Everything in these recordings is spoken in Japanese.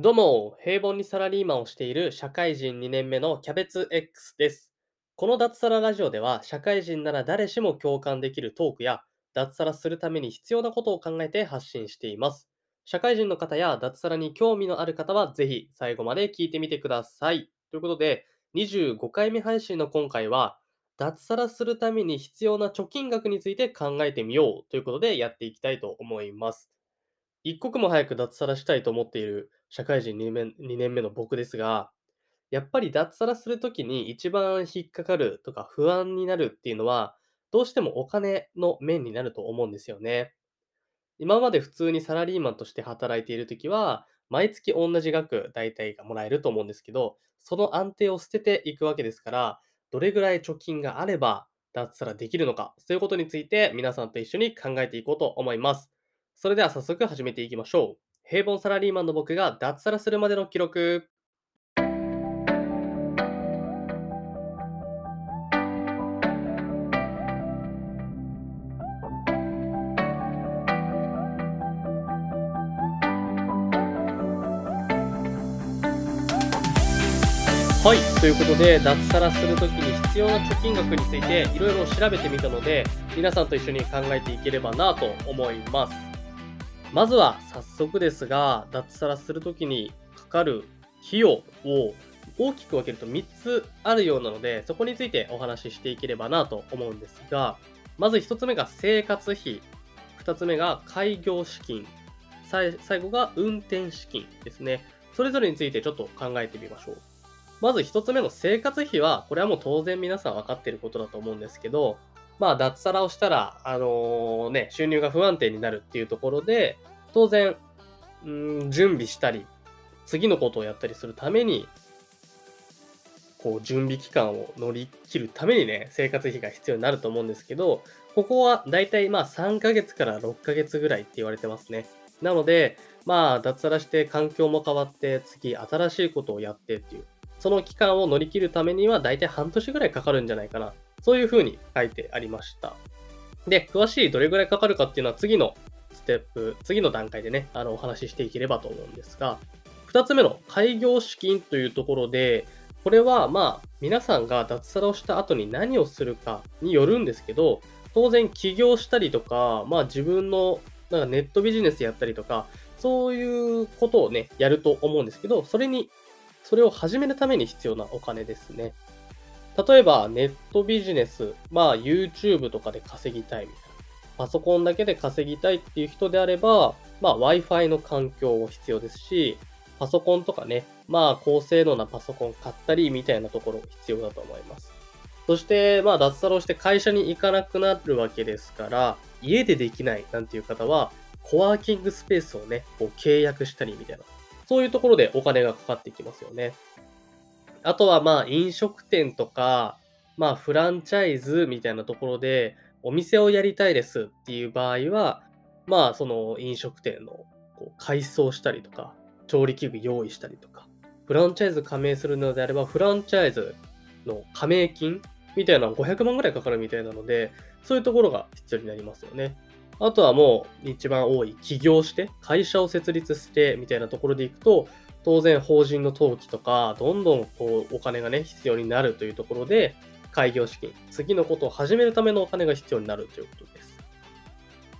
どうも、平凡にサラリーマンをしている社会人2年目のキャベツ X です。この脱サララジオでは、社会人なら誰しも共感できるトークや、脱サラするために必要なことを考えて発信しています。社会人の方や脱サラに興味のある方は、ぜひ最後まで聞いてみてください。ということで、25回目配信の今回は、脱サラするために必要な貯金額について考えてみようということでやっていきたいと思います。一刻も早く脱サラしたいと思っている社会人2年目 ,2 年目の僕ですが、やっぱり脱サラするときに一番引っかかるとか不安になるっていうのは、どうしてもお金の面になると思うんですよね。今まで普通にサラリーマンとして働いているときは、毎月同じ額大体がもらえると思うんですけど、その安定を捨てていくわけですから、どれぐらい貯金があれば脱サラできるのか、そういうことについて皆さんと一緒に考えていこうと思います。それでは早速始めていきましょう。平凡サラリーマンの僕が脱サラするまでの記録。はい、ということで、脱サラするときに必要な貯金額についていろいろ調べてみたので、皆さんと一緒に考えていければなと思います。まずは早速ですが、脱サラするときにかかる費用を大きく分けると3つあるようなので、そこについてお話ししていければなと思うんですが、まず1つ目が生活費、2つ目が開業資金、最後が運転資金ですね。それぞれについてちょっと考えてみましょう。まず1つ目の生活費は、これはもう当然皆さん分かっていることだと思うんですけど、まあ、脱サラをしたら、あのー、ね、収入が不安定になるっていうところで、当然、うん、準備したり、次のことをやったりするために、こう、準備期間を乗り切るためにね、生活費が必要になると思うんですけど、ここはだいたいまあ3ヶ月から6ヶ月ぐらいって言われてますね。なので、まあ、脱サラして環境も変わって、次新しいことをやってっていう、その期間を乗り切るためにはだいたい半年ぐらいかかるんじゃないかなそういうふうに書いてありました。で、詳しいどれぐらいかかるかっていうのは次のステップ、次の段階でね、あの、お話ししていければと思うんですが、二つ目の開業資金というところで、これはまあ、皆さんが脱サラをした後に何をするかによるんですけど、当然起業したりとか、まあ自分のなんかネットビジネスやったりとか、そういうことをね、やると思うんですけど、それに、それを始めるために必要なお金ですね。例えば、ネットビジネス、まあ、YouTube とかで稼ぎたいみたいな。パソコンだけで稼ぎたいっていう人であれば、まあ、Wi-Fi の環境も必要ですし、パソコンとかね、まあ、高性能なパソコン買ったりみたいなところ必要だと思います。そして、まあ、脱サラをして会社に行かなくなるわけですから、家でできないなんていう方は、コワーキングスペースをね、こう契約したりみたいな。そういうところでお金がかかってきますよね。あとはまあ飲食店とか、まあフランチャイズみたいなところでお店をやりたいですっていう場合は、まあその飲食店のこう改装したりとか、調理器具用意したりとか、フランチャイズ加盟するのであれば、フランチャイズの加盟金みたいなの500万ぐらいかかるみたいなので、そういうところが必要になりますよね。あとはもう一番多い起業して、会社を設立してみたいなところでいくと、当然法人の登記とか、どんどんこうお金がね、必要になるというところで、開業資金、次のことを始めるためのお金が必要になるということです。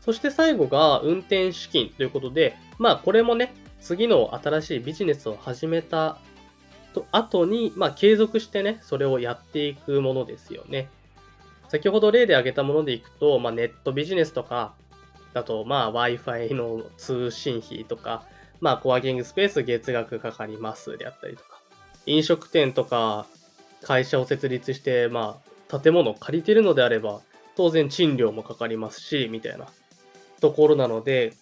そして最後が運転資金ということで、まあこれもね、次の新しいビジネスを始めたと後に、まあ継続してね、それをやっていくものですよね。先ほど例で挙げたものでいくと、まあ、ネットビジネスとか、だと、まあ Wi-Fi の通信費とか、まあ、コワーキングスペース月額かかりますであったりとか、飲食店とか会社を設立して、まあ、建物を借りてるのであれば、当然賃料もかかりますし、みたいなところなので、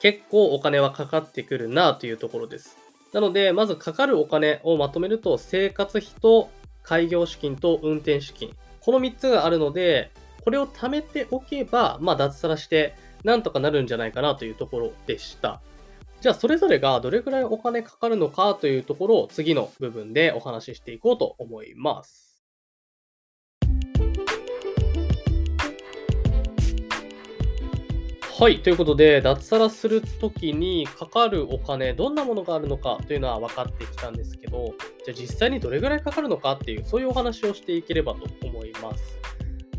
結構お金はかかってくるなというところです。なので、まずかかるお金をまとめると、生活費と開業資金と運転資金。この3つがあるので、これを貯めておけば、まあ、脱サラして、なんとかなるんじゃないかなというところでした。じゃあそれぞれがどれくらいお金かかるのかというところを次の部分でお話ししていこうと思います。はい。ということで、脱サラするときにかかるお金、どんなものがあるのかというのは分かってきたんですけど、じゃあ実際にどれぐらいかかるのかっていう、そういうお話をしていければと思います。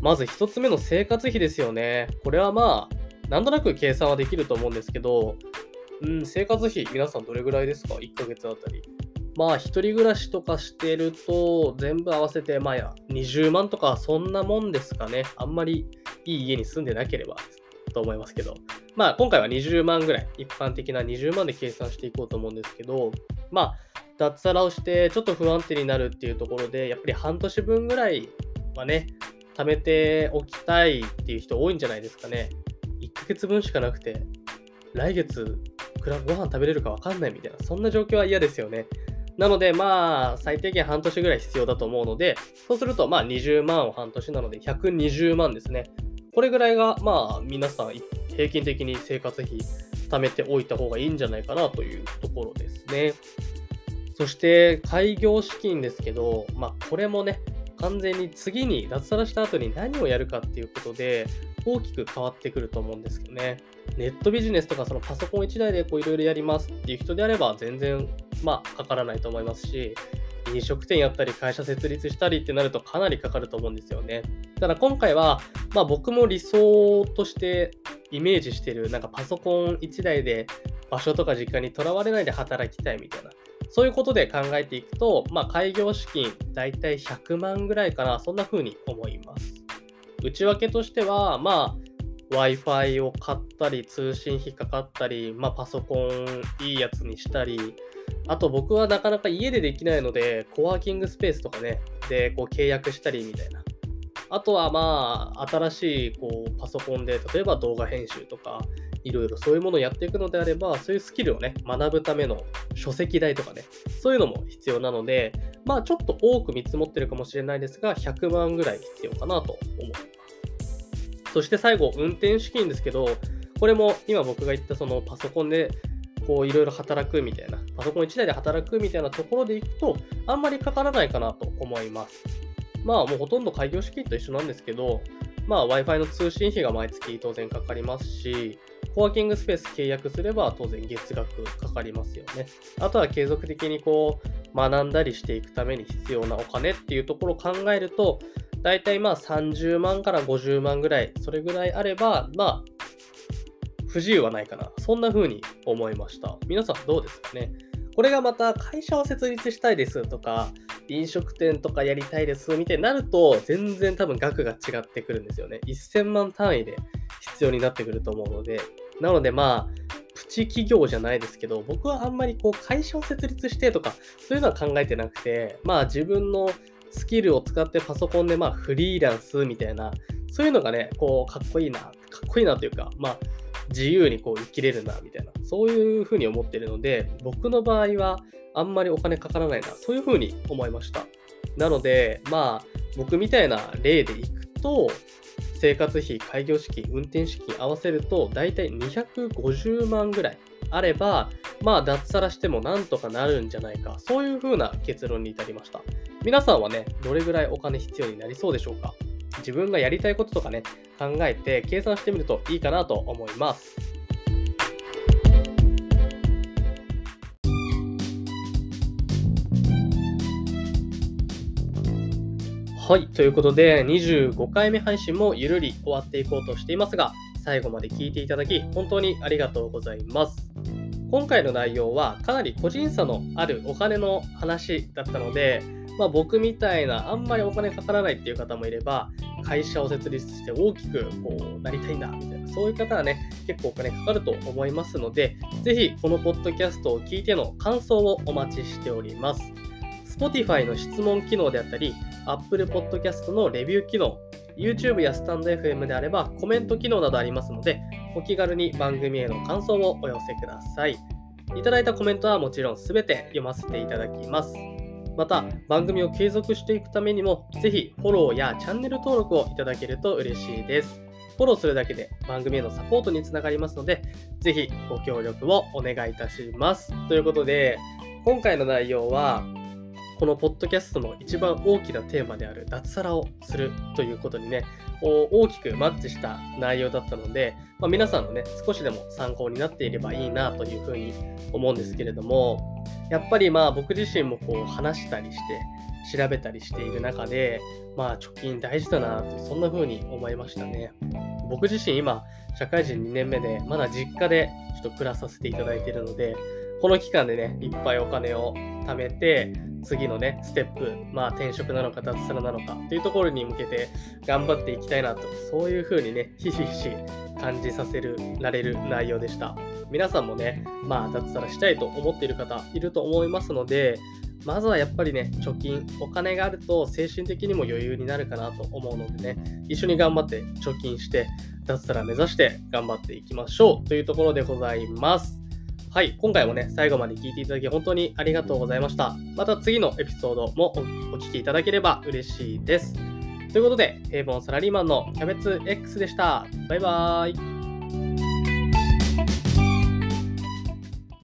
まず1つ目の生活費ですよね。これはまあ、なんとなく計算はできると思うんですけど、うん、生活費、皆さんどれぐらいですか ?1 ヶ月あたり。まあ、一人暮らしとかしてると、全部合わせて、まあや、20万とか、そんなもんですかね。あんまりいい家に住んでなければと思いますけど。まあ、今回は20万ぐらい、一般的な20万で計算していこうと思うんですけど、まあ、脱サラをしてちょっと不安定になるっていうところで、やっぱり半年分ぐらいはね、貯めておきたいっていう人多いんじゃないですかね。1ヶ月分しかなくて、来月、ご飯食べれるか分かんないみたいな、そんな状況は嫌ですよね。なので、まあ、最低限半年ぐらい必要だと思うので、そうすると、まあ、20万を半年なので、120万ですね。これぐらいが、まあ、皆さん、平均的に生活費貯めておいた方がいいんじゃないかなというところですね。そして、開業資金ですけど、まあ、これもね、完全に次に脱サラした後に何をやるかっていうことで大きく変わってくると思うんですけどね。ネットビジネスとかそのパソコン1台でいろいろやりますっていう人であれば全然まあかからないと思いますし、飲食店やったり会社設立したりってなるとかなりかかると思うんですよね。ただ今回は、まあ、僕も理想としてイメージしてるなんかパソコン1台で場所とか実家にとらわれないで働きたいみたいなそういうことで考えていくと、まあ、開業資金、大体100万ぐらいかな、そんな風に思います。内訳としては、まあ、Wi-Fi を買ったり、通信費かかったり、まあ、パソコンいいやつにしたり、あと僕はなかなか家でできないので、コワーキングスペースとかね、でこう契約したりみたいな。あとはまあ、新しいこうパソコンで、例えば動画編集とか、いろいろそういうものをやっていくのであれば、そういうスキルをね、学ぶための書籍代とかね、そういうのも必要なので、まあちょっと多く見積もってるかもしれないですが、100万ぐらい必要かなと思います。そして最後、運転資金ですけど、これも今僕が言ったそのパソコンでこういろいろ働くみたいな、パソコン1台で働くみたいなところでいくと、あんまりかからないかなと思います。まあもうほとんど開業資金と一緒なんですけど、まあ Wi-Fi の通信費が毎月当然かかりますし、コワーキングスペース契約すれば当然月額かかりますよね。あとは継続的にこう学んだりしていくために必要なお金っていうところを考えると、だいたいまあ30万から50万ぐらい、それぐらいあれば、まあ、不自由はないかな。そんな風に思いました。皆さんどうですかね？これがまた会社を設立したいですとか、飲食店とかやりたいですみたいになると、全然多分額が違ってくるんですよね。1000万単位で必要になってくると思うので、なのでまあ、プチ企業じゃないですけど、僕はあんまりこう会社を設立してとか、そういうのは考えてなくて、まあ自分のスキルを使ってパソコンでまあフリーランスみたいな、そういうのがね、こうかっこいいな、かっこいいなというか、まあ自由にこう生きれるな、みたいな、そういうふうに思ってるので、僕の場合はあんまりお金かからないな、そういうふうに思いました。なので、まあ、僕みたいな例でいくと、生活費、開業資金、運転資金合わせると、だいたい250万ぐらいあれば、まあ、脱サラしてもなんとかなるんじゃないか、そういう風な結論に至りました。皆さんはね、どれぐらいお金必要になりそうでしょうか？自分がやりたいこととかね、考えて計算してみるといいかなと思います。はい。ということで、25回目配信もゆるり終わっていこうとしていますが、最後まで聞いていただき、本当にありがとうございます。今回の内容は、かなり個人差のあるお金の話だったので、まあ、僕みたいなあんまりお金かからないっていう方もいれば、会社を設立して大きくこうなりたいんだみたいな、そういう方はね、結構お金かかると思いますので、ぜひこのポッドキャストを聞いての感想をお待ちしております。Spotify の質問機能であったり、Apple Podcast のレビュー機能、YouTube やスタンド FM であればコメント機能などありますので、お気軽に番組への感想をお寄せください。いただいたコメントはもちろん全て読ませていただきます。また、番組を継続していくためにも、ぜひフォローやチャンネル登録をいただけると嬉しいです。フォローするだけで番組へのサポートにつながりますので、ぜひご協力をお願いいたします。ということで、今回の内容は、このポッドキャストの一番大きなテーマである脱サラをするということにね、大きくマッチした内容だったので、まあ、皆さんのね、少しでも参考になっていればいいなというふうに思うんですけれども、やっぱりまあ僕自身もこう話したりして、調べたりしている中で、まあ貯金大事だなと、そんな風に思いましたね。僕自身今、社会人2年目で、まだ実家でちょっと暮らさせていただいているので、この期間でね、いっぱいお金を貯めて、次のね、ステップ、まあ転職なのか脱サラなのかっていうところに向けて頑張っていきたいなと、そういう風にね、ひしひし感じさせる、られる内容でした。皆さんもね、まあ脱サラしたいと思っている方いると思いますので、まずはやっぱりね、貯金、お金があると精神的にも余裕になるかなと思うのでね、一緒に頑張って貯金して、脱サラ目指して頑張っていきましょうというところでございます。はい、今回もね、最後まで聞いていただき本当にありがとうございました。また次のエピソードもお聴きいただければ嬉しいです。ということで、平凡サラリーマンのキャベツ X でした。バイバーイ。